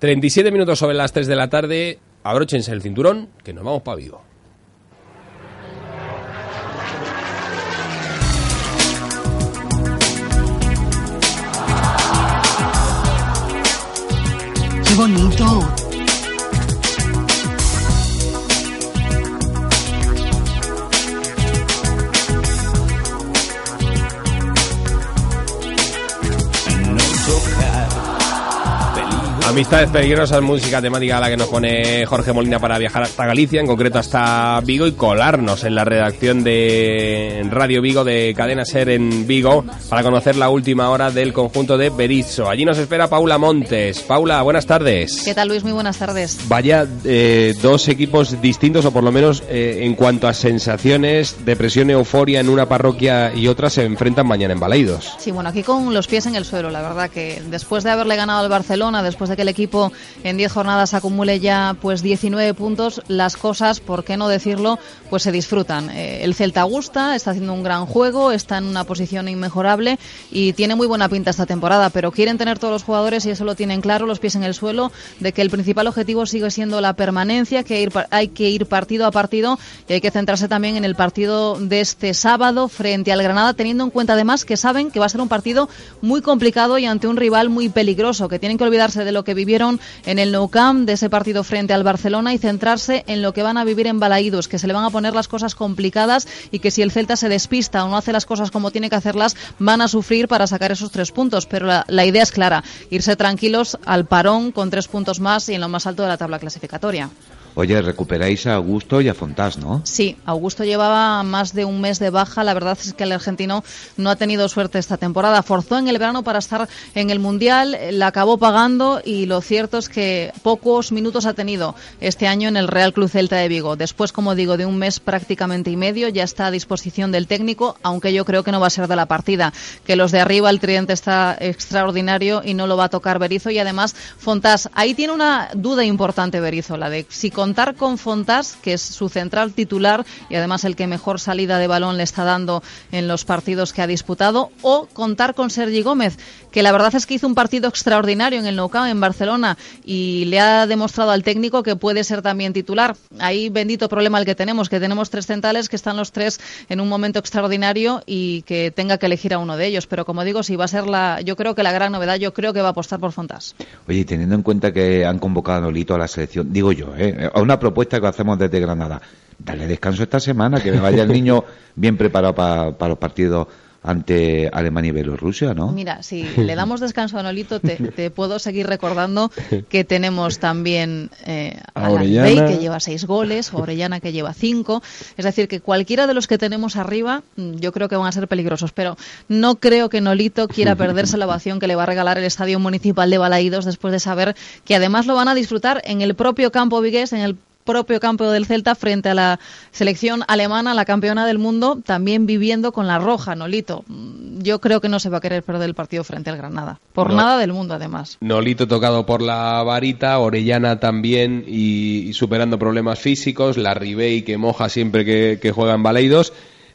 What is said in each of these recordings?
37 minutos sobre las 3 de la tarde. Abróchense el cinturón, que nos vamos para Vigo. ¡Qué bonito! Amistades peligrosas, música temática a la que nos pone Jorge Molina para viajar hasta Galicia, en concreto hasta Vigo y colarnos en la redacción de Radio Vigo de Cadena Ser en Vigo para conocer la última hora del conjunto de Berizo. Allí nos espera Paula Montes. Paula, buenas tardes. ¿Qué tal Luis? Muy buenas tardes. Vaya eh, dos equipos distintos o por lo menos eh, en cuanto a sensaciones, depresión, euforia en una parroquia y otra se enfrentan mañana en Baleidos. Sí, bueno, aquí con los pies en el suelo, la verdad que después de haberle ganado al Barcelona, después de que el equipo en 10 jornadas acumule ya pues 19 puntos, las cosas, por qué no decirlo, pues se disfrutan. Eh, el Celta gusta, está haciendo un gran juego, está en una posición inmejorable y tiene muy buena pinta esta temporada, pero quieren tener todos los jugadores y eso lo tienen claro, los pies en el suelo, de que el principal objetivo sigue siendo la permanencia, que hay que ir partido a partido y hay que centrarse también en el partido de este sábado frente al Granada, teniendo en cuenta además que saben que va a ser un partido muy complicado y ante un rival muy peligroso, que tienen que olvidarse de lo que que vivieron en el Nou Camp de ese partido frente al Barcelona y centrarse en lo que van a vivir en Balaídos, que se le van a poner las cosas complicadas y que si el Celta se despista o no hace las cosas como tiene que hacerlas, van a sufrir para sacar esos tres puntos. Pero la, la idea es clara, irse tranquilos al parón con tres puntos más y en lo más alto de la tabla clasificatoria. Oye, recuperáis a Augusto y a Fontás, ¿no? Sí, Augusto llevaba más de un mes de baja. La verdad es que el argentino no ha tenido suerte esta temporada. Forzó en el verano para estar en el Mundial, la acabó pagando y lo cierto es que pocos minutos ha tenido este año en el Real Club Celta de Vigo. Después, como digo, de un mes prácticamente y medio, ya está a disposición del técnico, aunque yo creo que no va a ser de la partida. Que los de arriba, el tridente está extraordinario y no lo va a tocar Berizo. Y además, Fontás, ahí tiene una duda importante Berizo, la de si contar con Fontás, que es su central titular y además el que mejor salida de balón le está dando en los partidos que ha disputado, o contar con Sergi Gómez, que la verdad es que hizo un partido extraordinario en el Nou en Barcelona y le ha demostrado al técnico que puede ser también titular. Ahí bendito problema el que tenemos, que tenemos tres centrales que están los tres en un momento extraordinario y que tenga que elegir a uno de ellos. Pero como digo, si va a ser la, yo creo que la gran novedad, yo creo que va a apostar por Fontás. Oye, teniendo en cuenta que han convocado a Nolito a la selección, digo yo, ¿eh? A una propuesta que hacemos desde Granada. Dale descanso esta semana, que me vaya el niño bien preparado para los partidos ante Alemania y Bielorrusia, ¿no? Mira, si le damos descanso a Nolito, te, puedo seguir recordando que tenemos también eh, a, a Bey, que lleva seis goles, o Orellana, que lleva cinco. Es decir, que cualquiera de los que tenemos arriba, mm, yo creo que van a ser peligrosos. Pero no creo que Nolito quiera perderse la ovación que le va a regalar el Estadio Municipal de Balaídos después de saber que además lo van a disfrutar en el propio campo vigués, en el propio campo del Celta frente a la selección alemana, la campeona del mundo, también viviendo con la roja, Nolito. Mm, yo creo que no se va a querer perder el partido frente al Granada. Por nada del mundo, además. Nolito tocado por la varita, Orellana también y, superando problemas físicos, la Ribey que moja siempre que, que juega en Baleidos.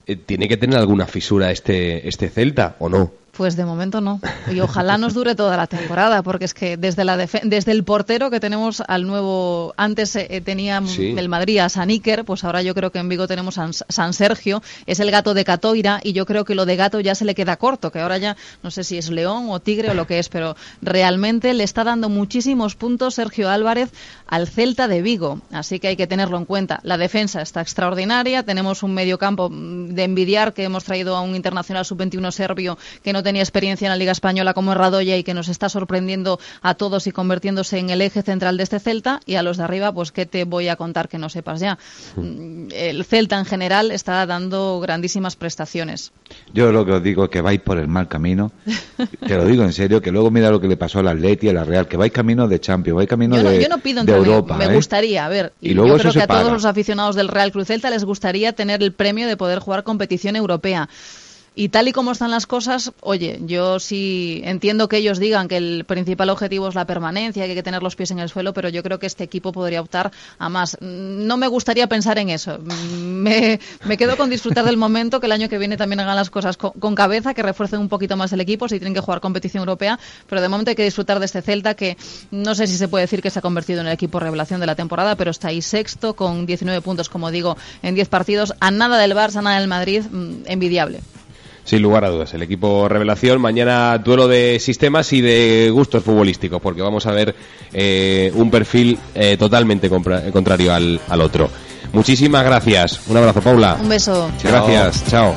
Eh, ¿Tiene que tener alguna fisura este, este Celta o no? Pues de momento no. Y ojalá nos dure toda la temporada, porque es que desde la desde el portero que tenemos al nuevo, antes eh, tenía el Madrid a San Iker, pues ahora yo creo que en Vigo tenemos a San Sergio, es el gato de Catoira y yo creo que lo de gato ya se le queda corto, que ahora ya no sé si es león o tigre o lo que es, pero realmente le está dando muchísimos puntos Sergio Álvarez al Celta de Vigo, así que hay que tenerlo en cuenta. La defensa está extraordinaria, tenemos un medio campo de envidiar que hemos traído a un internacional sub-21 serbio que no tenía experiencia en la Liga Española como Radoya y que nos está sorprendiendo a todos y convirtiéndose en el eje central de este Celta. Y a los de arriba, pues, ¿qué te voy a contar que no sepas ya? Mm, el Celta en general está dando grandísimas prestaciones. Yo lo que os digo es que vais por el mal camino. Te lo digo en serio, que luego mira lo que le pasó al Atleti y a la Real, que vais camino de Champions, vais camino de, yo no pido de Europa. Me, ¿eh? gustaría, a ver, y, luego yo creo que a todos los aficionados del Real Cruz Celta les gustaría tener el premio de poder jugar competición europea Y tal y como están las cosas, oye, yo sí entiendo que ellos digan que el principal objetivo es la permanencia, que hay que tener los pies en el suelo, pero yo creo que este equipo podría optar a más. No me gustaría pensar en eso. Me, quedo con disfrutar del momento, que el año que viene también hagan las cosas con, cabeza, que refuercen un poquito más el equipo si tienen que jugar competición europea, pero de momento hay que disfrutar de este Celta que no sé si se puede decir que se ha convertido en el equipo revelación de la temporada, pero está ahí sexto con 19 puntos, como digo, en 10 partidos, a nada del Barça, a nada del Madrid, mm, envidiable. Sin lugar a dudas, el equipo revelación. Mañana duelo de sistemas y de gustos futbolísticos, porque vamos a ver eh, un perfil eh, totalmente contrario al, al otro. Muchísimas gracias. Un abrazo, Paula. Un beso. Gracias. Chao.